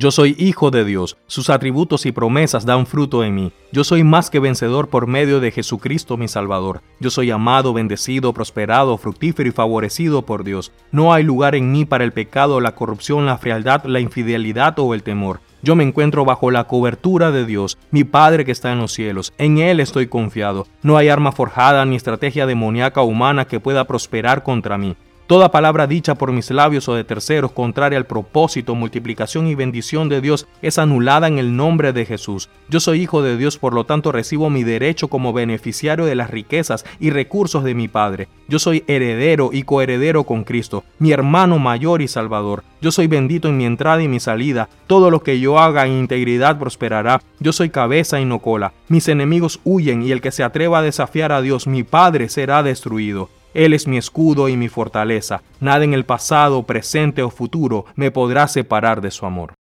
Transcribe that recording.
Yo soy hijo de Dios, sus atributos y promesas dan fruto en mí. Yo soy más que vencedor por medio de Jesucristo mi Salvador. Yo soy amado, bendecido, prosperado, fructífero y favorecido por Dios. No hay lugar en mí para el pecado, la corrupción, la frialdad, la infidelidad o el temor. Yo me encuentro bajo la cobertura de Dios, mi Padre que está en los cielos. En Él estoy confiado. No hay arma forjada ni estrategia demoníaca humana que pueda prosperar contra mí. Toda palabra dicha por mis labios o de terceros contraria al propósito, multiplicación y bendición de Dios es anulada en el nombre de Jesús. Yo soy hijo de Dios, por lo tanto recibo mi derecho como beneficiario de las riquezas y recursos de mi Padre. Yo soy heredero y coheredero con Cristo, mi hermano mayor y salvador. Yo soy bendito en mi entrada y mi salida. Todo lo que yo haga en integridad prosperará. Yo soy cabeza y no cola. Mis enemigos huyen y el que se atreva a desafiar a Dios, mi Padre, será destruido. Él es mi escudo y mi fortaleza. Nada en el pasado, presente o futuro me podrá separar de su amor.